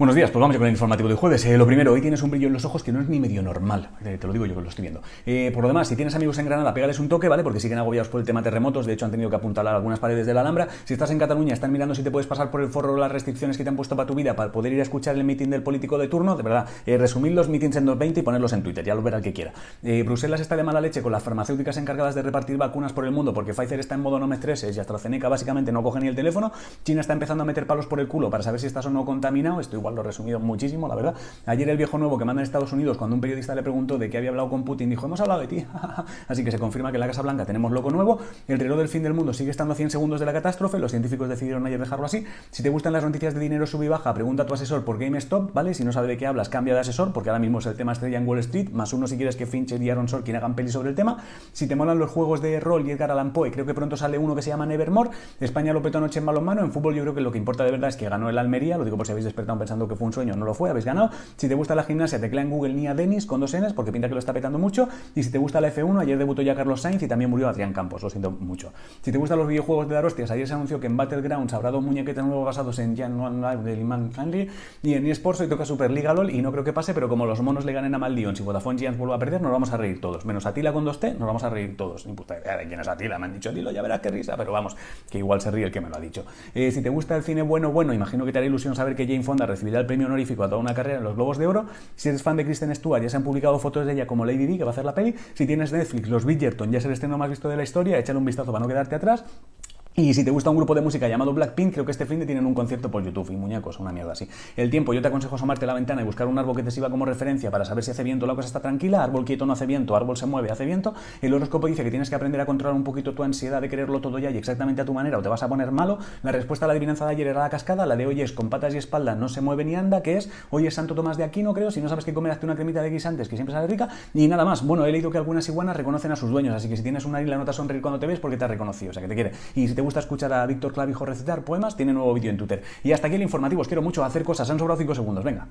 Buenos días, pues vamos con el informativo de jueves. Eh, lo primero, hoy tienes un brillo en los ojos que no es ni medio normal. Eh, te lo digo yo que lo estoy viendo. Eh, por lo demás, si tienes amigos en Granada, pégales un toque, ¿vale? Porque siguen agobiados por el tema terremotos. De hecho, han tenido que apuntalar algunas paredes de la Alhambra. Si estás en Cataluña, están mirando si te puedes pasar por el forro las restricciones que te han puesto para tu vida para poder ir a escuchar el mitin del político de turno. De verdad, resumir los mítines en 220 y ponerlos en Twitter. Ya lo verá el que quiera. Bruselas está de mala leche con las farmacéuticas encargadas de repartir vacunas por el mundo porque Pfizer está en modo no me estreses y AstraZeneca básicamente no coge ni el teléfono. China está empezando a meter palos por el culo para saber si estás o no contaminado. Esto igual lo he resumido muchísimo la verdad. Ayer el viejo nuevo que manda en Estados Unidos, cuando un periodista le preguntó de qué había hablado con Putin, dijo, hemos hablado de ti. Así que se confirma que en la Casa Blanca tenemos loco nuevo. El reloj del fin del mundo sigue estando a 100 segundos de la catástrofe. Los científicos decidieron ayer dejarlo así. Si te gustan las noticias de dinero sub y baja, pregunta a tu asesor por GameStop, ¿vale? Si no sabe de qué hablas, cambia de asesor, porque ahora mismo es el tema estrella en Wall Street, más uno si quieres que Fincher y Aaron Sorkin hagan peli sobre el tema. Si te molan los juegos de rol y Edgar Allan Poe, creo que pronto sale uno que se llama Nevermore. España lo petó anoche en balonmano. En fútbol yo creo que lo que importa de verdad es que ganó el Almería. Lo digo por si habéis despertado pensando que fue un sueño, no lo fue, habéis ganado. Si te gusta la gimnasia, teclea en Google Nia Denis con dos Ns porque pinta que lo está petando mucho. Y si te gusta la F1, ayer debutó ya Carlos Sainz y también murió Adrián Campos, lo siento mucho. Si te gustan los videojuegos de dar hostias, ayer se anunció que en Battlegrounds habrá dos muñequetes nuevos basados en Jan Live de Liman Hanley y en eSports hoy toca Superliga LOL y no creo que pase, pero como los monos le ganen a Maldion, si Vodafone Giants vuelve a perder, nos vamos a reír todos. Menos Atila con 2T, nos vamos a reír todos. Ni puta idea de quién es Atila, me han dicho, dilo, ya verás qué risa, pero vamos, que igual se ríe el que me lo ha dicho. Eh, si te gusta el cine bueno, bueno, imagino que te hará ilusión saber que Jane Fonda recibirá el premio honorífico a toda una carrera en los Globos de Oro. Si eres fan de Kristen Stewart, ya se han publicado fotos de ella como Lady Di, que va a hacer la peli. Si tienes Netflix, los Bridgerton ya es el estreno más visto de la historia, échale un vistazo para no quedarte atrás. Y si te gusta un grupo de música llamado Blackpink, creo que este fin de tienen un concierto por YouTube y muñecos, una mierda así. El tiempo, yo te aconsejo asomarte a la ventana y buscar un árbol que te sirva como referencia para saber si hace viento la cosa está tranquila, árbol quieto no hace viento, árbol se mueve, hace viento. El horóscopo dice que tienes que aprender a controlar un poquito tu ansiedad de quererlo todo ya y exactamente a tu manera o te vas a poner malo. La respuesta a la adivinanza de ayer era la cascada, la de hoy es con patas y espalda no se mueve ni anda, que es hoy es Santo Tomás de Aquino, creo, si no sabes qué comer, hazte una cremita de guisantes que siempre sale rica y nada más. Bueno, he leído que algunas iguanas reconocen a sus dueños, así que si tienes una isla nota sonreír cuando te ves porque te ha reconocido, o sea que te quiere. Te gusta escuchar a Víctor Clavijo recitar poemas, tiene nuevo vídeo en Twitter. Y hasta aquí el informativo, os quiero mucho hacer cosas, han sobrado 5 segundos, venga.